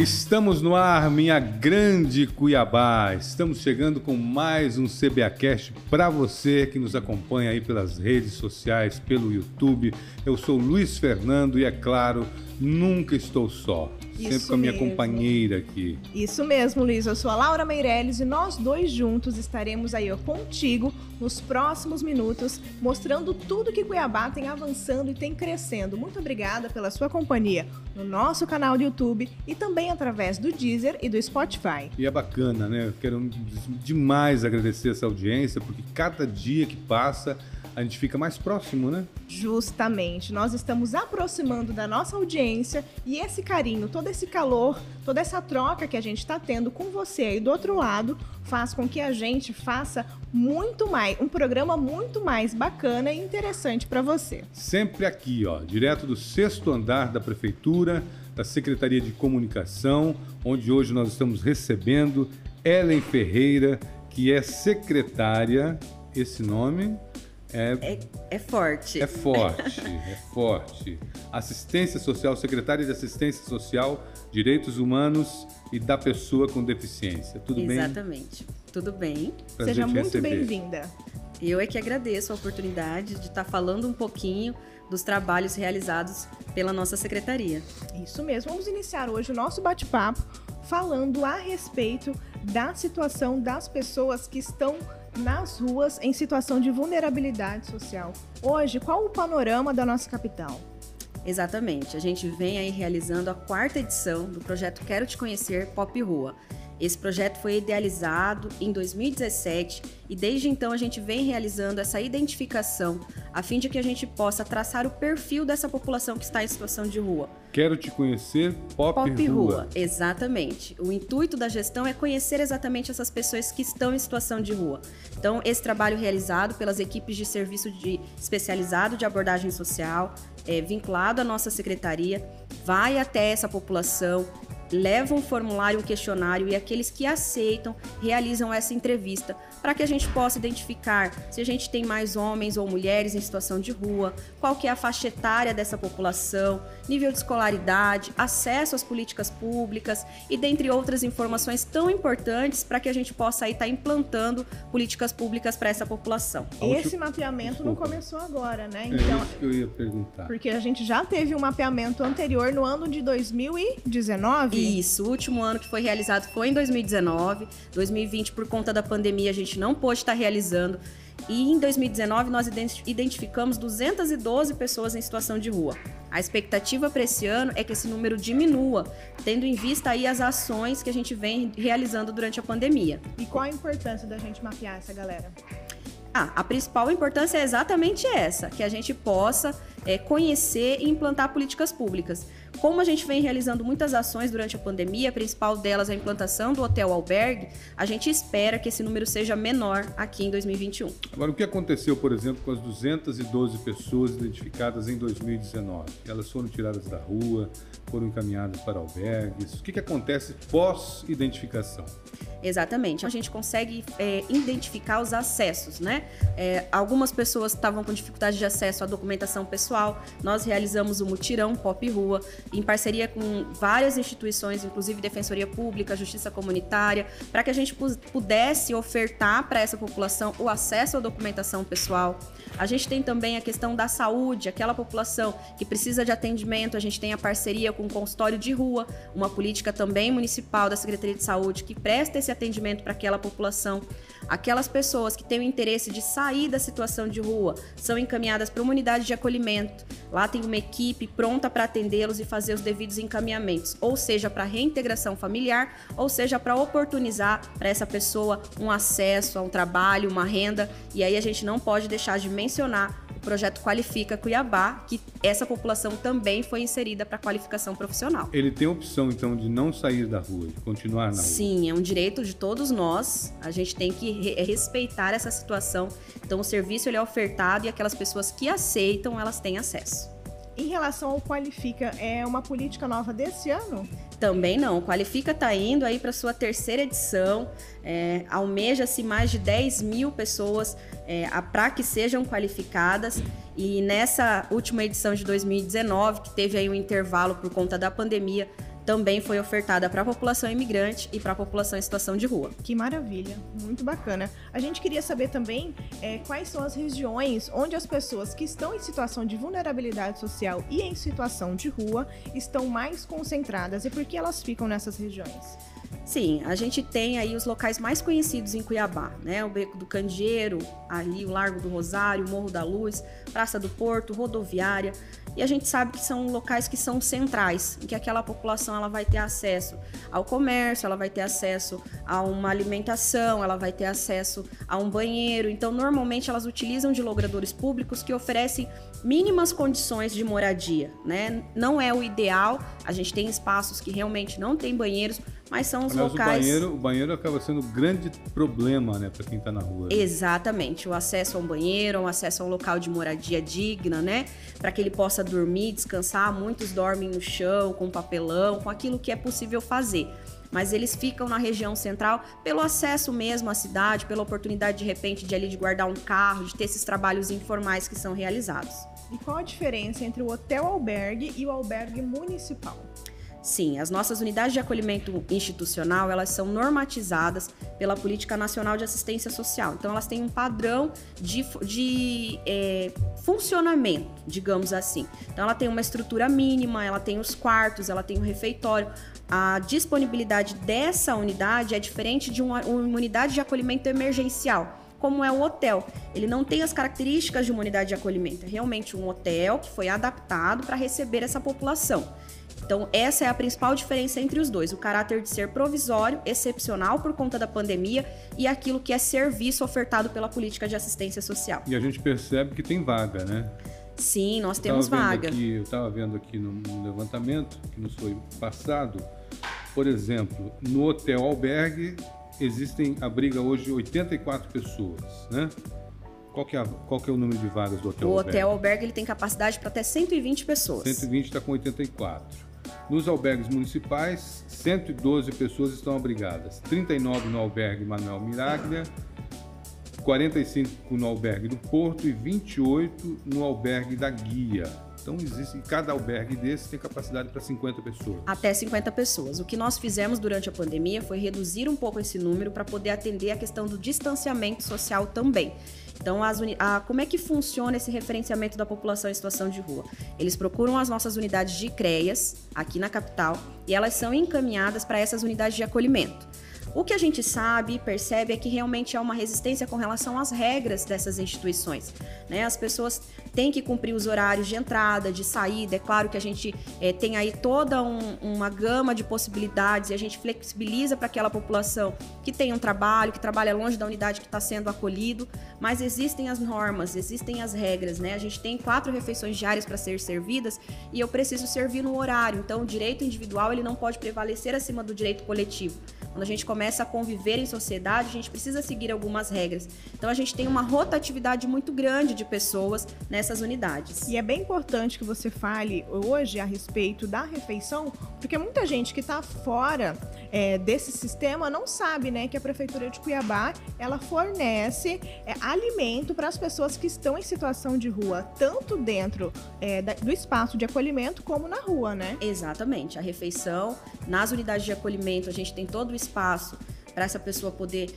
Estamos no ar, minha grande Cuiabá. Estamos chegando com mais um CBAcast para você que nos acompanha aí pelas redes sociais, pelo YouTube. Eu sou Luiz Fernando e é claro, nunca estou só. Sempre Isso com a minha mesmo. companheira aqui. Isso mesmo, Luiz. Eu sou a Laura Meirelles e nós dois juntos estaremos aí ó, contigo nos próximos minutos, mostrando tudo que Cuiabá tem avançando e tem crescendo. Muito obrigada pela sua companhia no nosso canal do YouTube e também através do Deezer e do Spotify. E é bacana, né? Eu quero demais agradecer essa audiência, porque cada dia que passa a gente fica mais próximo, né? Justamente, nós estamos aproximando da nossa audiência e esse carinho, todo esse calor, toda essa troca que a gente está tendo com você aí do outro lado faz com que a gente faça muito mais, um programa muito mais bacana e interessante para você. Sempre aqui, ó, direto do sexto andar da Prefeitura, da Secretaria de Comunicação, onde hoje nós estamos recebendo Ellen Ferreira, que é secretária, esse nome é, É, é forte. é forte, é forte. Assistência Social, secretária de Assistência Social, Direitos Humanos e da Pessoa com Deficiência. Tudo bem? Exatamente. Tudo bem. Prazer Seja muito receber. bem-vinda. Eu é que agradeço a oportunidade de estar falando um pouquinho dos trabalhos realizados pela nossa secretaria. Isso mesmo. Vamos iniciar hoje o nosso bate-papo falando a respeito da situação das pessoas que estão nas ruas em situação de vulnerabilidade social. Hoje, qual o panorama da nossa capital? Exatamente. A gente vem aí realizando a quarta edição do projeto Quero Te Conhecer Pop Rua. Esse projeto foi idealizado em 2017 e desde então a gente vem realizando essa identificação a fim de que a gente possa traçar o perfil dessa população que está em situação de rua. Quero te conhecer, Pop, Pop Rua. Rua, exatamente. O intuito da gestão é conhecer exatamente essas pessoas que estão em situação de rua. Então, esse trabalho realizado pelas equipes de serviço de, especializado de abordagem social, é, vinculado à nossa secretaria, vai até essa população, leva um formulário, um questionário e aqueles que aceitam realizam essa entrevista para que a gente possa identificar se a gente tem mais homens ou mulheres em situação de rua, qual que é a faixa etária dessa população, nível de escolaridade, acesso às políticas públicas e dentre outras informações tão importantes para que a gente possa aí estar implantando políticas públicas para essa população. Esse mapeamento não começou agora, né? É Então, isso que eu ia perguntar. porque a gente já teve um mapeamento anterior no ano de 2019. Isso, o último ano que foi realizado foi em 2019. 2020, por conta da pandemia, a gente não pôde estar realizando. E em 2019, nós identi- identificamos 212 pessoas em situação de rua. A expectativa para esse ano é que esse número diminua, tendo em vista aí as ações que a gente vem realizando durante a pandemia. E qual a importância da gente mapear essa galera? Ah, a principal importância é exatamente essa, que a gente possa é, conhecer e implantar políticas públicas. Como a gente vem realizando muitas ações durante a pandemia, a principal delas é a implantação do hotel albergue, a gente espera que esse número seja menor aqui em 2021. Agora, o que aconteceu, por exemplo, com as 212 pessoas identificadas em 2019? Elas foram tiradas da rua, foram encaminhadas para albergues. O que, que acontece pós-identificação? Exatamente. A gente consegue é, identificar os acessos, né? É, algumas pessoas estavam com dificuldade de acesso à documentação pessoal. Nós realizamos o mutirão Pop Rua em parceria com várias instituições, inclusive Defensoria Pública, Justiça Comunitária, para que a gente pu- pudesse ofertar para essa população o acesso à documentação pessoal. A gente tem também a questão da saúde, aquela população que precisa de atendimento. A gente tem a parceria com o consultório de rua, uma política também municipal da Secretaria de Saúde que presta esse atendimento para aquela população. Aquelas pessoas que têm o interesse de sair da situação de rua são encaminhadas para uma unidade de acolhimento. Lá tem uma equipe pronta para atendê-los e fazer os devidos encaminhamentos, ou seja, para reintegração familiar, ou seja, para oportunizar para essa pessoa um acesso a um trabalho, uma renda. E aí a gente não pode deixar de mencionar o projeto Qualifica Cuiabá, que essa população também foi inserida para qualificação profissional. Ele tem a opção, então, de não sair da rua, de continuar na rua. Sim, é um direito de todos nós. A gente tem que re- respeitar essa situação. Então, o serviço ele é ofertado e aquelas pessoas que aceitam, elas têm acesso. Em relação ao Qualifica, é uma política nova desse ano? Também não. Qualifica está indo aí para sua terceira edição. É, Almeja-se mais de 10 mil pessoas é, para que sejam qualificadas. E nessa última edição de 2019, que teve aí um intervalo por conta da pandemia, também foi ofertada para a população imigrante e para a população em situação de rua. Que maravilha, muito bacana. A gente queria saber também é, quais são as regiões onde as pessoas que estão em situação de vulnerabilidade social e em situação de rua estão mais concentradas e por que elas ficam nessas regiões. Sim, a gente tem aí os locais mais conhecidos em Cuiabá, né? O Beco do Candeeiro, ali o Largo do Rosário, o Morro da Luz, Praça do Porto, Rodoviária. E a gente sabe que são locais que são centrais, em que aquela população ela vai ter acesso ao comércio, ela vai ter acesso a uma alimentação, ela vai ter acesso a um banheiro. Então, normalmente elas utilizam de logradores públicos que oferecem mínimas condições de moradia, né? Não é o ideal. A gente tem espaços que realmente não tem banheiros, mas são os Aliás, locais. O banheiro, o banheiro acaba sendo um grande problema, né, para quem está na rua. Né? Exatamente, o acesso a um banheiro, o acesso a um local de moradia digna, né, para que ele possa dormir, descansar. Muitos dormem no chão, com papelão, com aquilo que é possível fazer. Mas eles ficam na região central pelo acesso mesmo à cidade, pela oportunidade de repente de ali de guardar um carro, de ter esses trabalhos informais que são realizados. E qual a diferença entre o hotel albergue e o albergue municipal? Sim, as nossas unidades de acolhimento institucional, elas são normatizadas pela Política Nacional de Assistência Social. Então, elas têm um padrão de, de é, funcionamento, digamos assim. Então, ela tem uma estrutura mínima, ela tem os quartos, ela tem o um refeitório. A disponibilidade dessa unidade é diferente de uma, uma unidade de acolhimento emergencial como é o hotel. Ele não tem as características de uma unidade de acolhimento. É realmente um hotel que foi adaptado para receber essa população. Então, essa é a principal diferença entre os dois: o caráter de ser provisório, excepcional por conta da pandemia e aquilo que é serviço ofertado pela política de assistência social. E a gente percebe que tem vaga, né? Sim, nós eu temos vaga. Aqui, eu estava vendo aqui no, no levantamento que nos foi passado, por exemplo, no hotel albergue existem abriga hoje 84 pessoas, né? Qual que, é qual que é o número de vagas do hotel o albergue? O hotel albergue ele tem capacidade para até 120 pessoas. 120 está com 84. Nos albergues municipais, 112 pessoas estão abrigadas, 39 no albergue Manuel Miraglia, 45 no albergue do Porto e 28 no albergue da Guia. Então existe, cada albergue desse tem capacidade para 50 pessoas. Até 50 pessoas. O que nós fizemos durante a pandemia foi reduzir um pouco esse número para poder atender a questão do distanciamento social também. Então, as como é que funciona esse referenciamento da população em situação de rua? Eles procuram as nossas unidades de CREAS, aqui na capital, e elas são encaminhadas para essas unidades de acolhimento. O que a gente sabe percebe é que realmente há uma resistência com relação às regras dessas instituições. Né? As pessoas têm que cumprir os horários de entrada, de saída. É claro que a gente é, tem aí toda um, uma gama de possibilidades e a gente flexibiliza para aquela população que tem um trabalho, que trabalha longe da unidade que está sendo acolhido, mas existem as normas, existem as regras. Né? A gente tem quatro refeições diárias para ser servidas e eu preciso servir no horário. Então, o direito individual ele não pode prevalecer acima do direito coletivo. Quando a gente começa a conviver em sociedade, a gente precisa seguir algumas regras. Então a gente tem uma rotatividade muito grande de pessoas nessas unidades. E é bem importante que você fale hoje a respeito da refeição, porque muita gente que está fora é, desse sistema não sabe, né, que a prefeitura de Cuiabá ela fornece é, alimento para as pessoas que estão em situação de rua, tanto dentro é, da, do espaço de acolhimento como na rua, né? Exatamente. A refeição nas unidades de acolhimento a gente tem todo o espaço para essa pessoa poder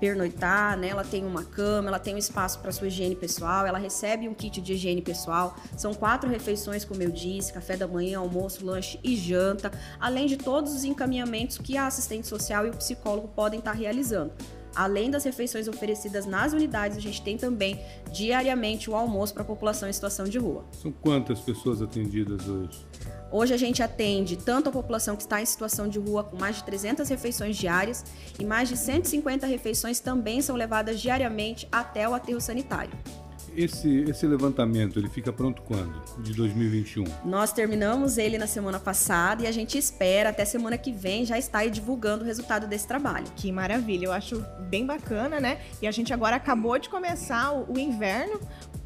pernoitar, né? Ela tem uma cama, ela tem um espaço para sua higiene pessoal, ela recebe um kit de higiene pessoal. São quatro refeições, como eu disse, café da manhã, almoço, lanche e janta, além de todos os encaminhamentos que a assistente social e o psicólogo podem estar realizando. Além das refeições oferecidas nas unidades, a gente tem também diariamente o almoço para a população em situação de rua. São quantas pessoas atendidas hoje? Hoje a gente atende tanto a população que está em situação de rua com mais de 300 refeições diárias e mais de 150 refeições também são levadas diariamente até o aterro sanitário. Esse, esse levantamento, ele fica pronto quando? De 2021? Nós terminamos ele na semana passada e a gente espera até semana que vem já estar divulgando o resultado desse trabalho. Que maravilha, eu acho bem bacana, né? E a gente agora acabou de começar o, o inverno,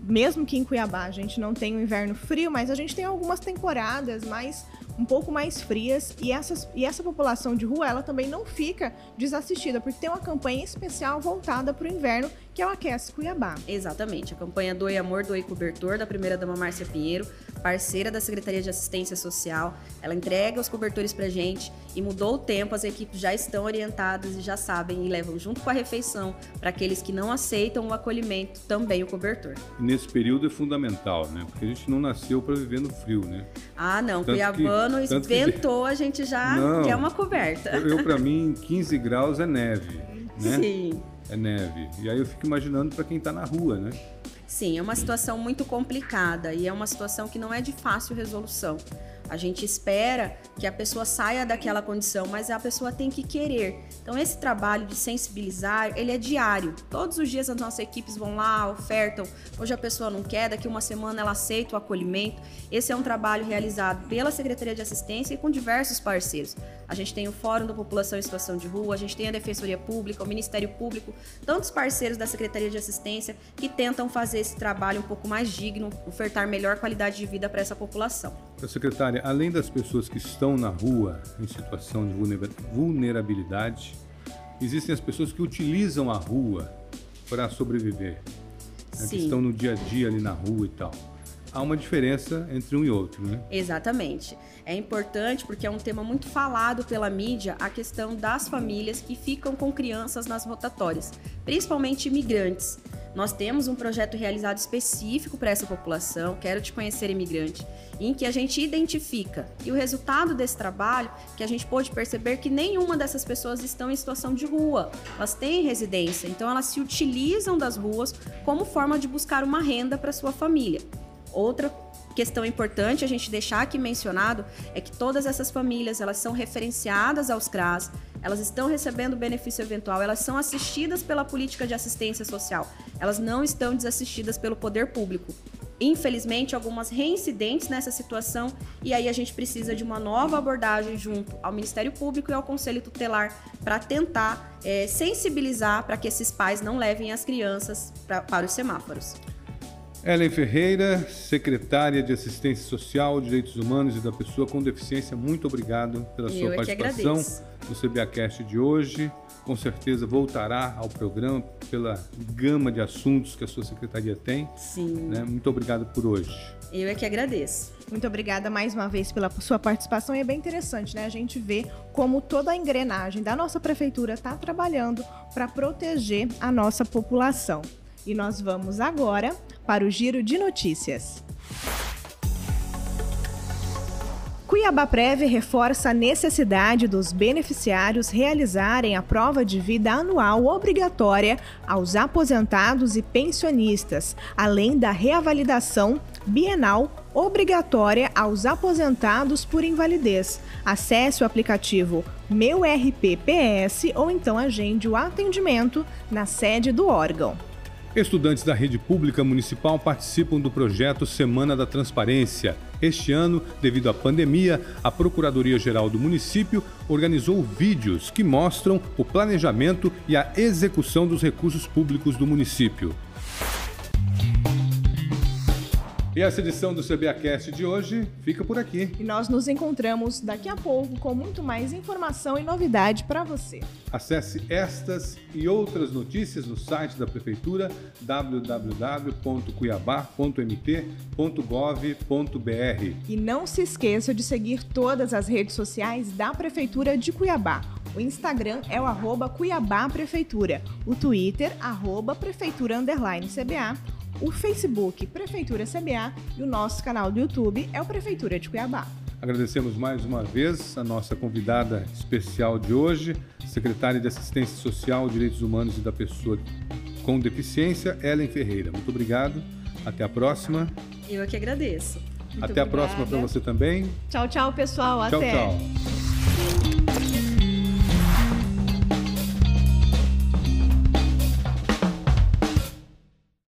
mesmo que em Cuiabá a gente não tem um inverno frio, mas a gente tem algumas temporadas mais um pouco mais frias e, essas, e essa população de rua ela também não fica desassistida, porque tem uma campanha especial voltada para o inverno que é o Aquece Cuiabá. Exatamente. A campanha Doe Amor, Doe Cobertor, da primeira-dama Márcia Pinheiro, parceira da Secretaria de Assistência Social. Ela entrega os cobertores pra gente e mudou o tempo, as equipes já estão orientadas e já sabem e levam junto com a refeição para aqueles que não aceitam o acolhimento também o cobertor. Nesse período é fundamental, né? Porque a gente não nasceu para viver no frio, né? Ah, não. Tanto Cuiabano que, inventou, que... a gente já não, quer uma coberta. Eu, eu para mim, 15 graus é neve, né? Sim é neve. E aí eu fico imaginando para quem está na rua, né? Sim, é uma situação muito complicada e é uma situação que não é de fácil resolução. A gente espera que a pessoa saia daquela condição, mas a pessoa tem que querer. Então esse trabalho de sensibilizar, ele é diário. Todos os dias as nossas equipes vão lá, ofertam. Hoje a pessoa não quer, daqui uma semana ela aceita o acolhimento. Esse é um trabalho realizado pela Secretaria de Assistência e com diversos parceiros. A gente tem o Fórum da População em Situação de Rua, a gente tem a Defensoria Pública, o Ministério Público, tantos parceiros da Secretaria de Assistência que tentam fazer esse trabalho um pouco mais digno, ofertar melhor qualidade de vida para essa população. Secretária, além das pessoas que estão na rua em situação de vulnerabilidade, existem as pessoas que utilizam a rua para sobreviver, né, que estão no dia a dia ali na rua e tal há uma diferença entre um e outro, né? Exatamente. É importante porque é um tema muito falado pela mídia a questão das famílias que ficam com crianças nas rotatórias, principalmente imigrantes. Nós temos um projeto realizado específico para essa população, Quero Te Conhecer Imigrante, em que a gente identifica. E o resultado desse trabalho, que a gente pôde perceber que nenhuma dessas pessoas estão em situação de rua. Elas têm residência, então elas se utilizam das ruas como forma de buscar uma renda para sua família. Outra questão importante a gente deixar aqui mencionado é que todas essas famílias elas são referenciadas aos CRAS, elas estão recebendo benefício eventual, elas são assistidas pela política de assistência social, elas não estão desassistidas pelo poder público. Infelizmente, algumas reincidentes nessa situação, e aí a gente precisa de uma nova abordagem junto ao Ministério Público e ao Conselho Tutelar para tentar é, sensibilizar para que esses pais não levem as crianças pra, para os semáforos. Ellen Ferreira, secretária de Assistência Social, Direitos Humanos e da Pessoa com Deficiência, muito obrigado pela sua Eu participação no CBAcast de hoje. Com certeza voltará ao programa pela gama de assuntos que a sua secretaria tem. Sim. Né? Muito obrigado por hoje. Eu é que agradeço. Muito obrigada mais uma vez pela sua participação e é bem interessante, né? A gente vê como toda a engrenagem da nossa prefeitura está trabalhando para proteger a nossa população. E nós vamos agora para o Giro de Notícias. Cuiabá Prev reforça a necessidade dos beneficiários realizarem a prova de vida anual obrigatória aos aposentados e pensionistas, além da reavalidação bienal obrigatória aos aposentados por invalidez. Acesse o aplicativo Meu RPPS ou então agende o atendimento na sede do órgão. Estudantes da rede pública municipal participam do projeto Semana da Transparência. Este ano, devido à pandemia, a Procuradoria-Geral do município organizou vídeos que mostram o planejamento e a execução dos recursos públicos do município. E essa edição do CBAcast de hoje fica por aqui. E nós nos encontramos daqui a pouco com muito mais informação e novidade para você. Acesse estas e outras notícias no site da Prefeitura www.cuiabá.mt.gov.br. E não se esqueça de seguir todas as redes sociais da Prefeitura de Cuiabá. O Instagram é o arroba Cuiabá Prefeitura, o Twitter, arroba Prefeitura CBA o Facebook Prefeitura CBA e o nosso canal do YouTube é o Prefeitura de Cuiabá. Agradecemos mais uma vez a nossa convidada especial de hoje, secretária de Assistência Social, Direitos Humanos e da Pessoa com Deficiência, Ellen Ferreira. Muito obrigado. Até a próxima. Eu é que agradeço. Muito Até obrigada. a próxima para você também. Tchau, tchau, pessoal. Tchau, Até. tchau.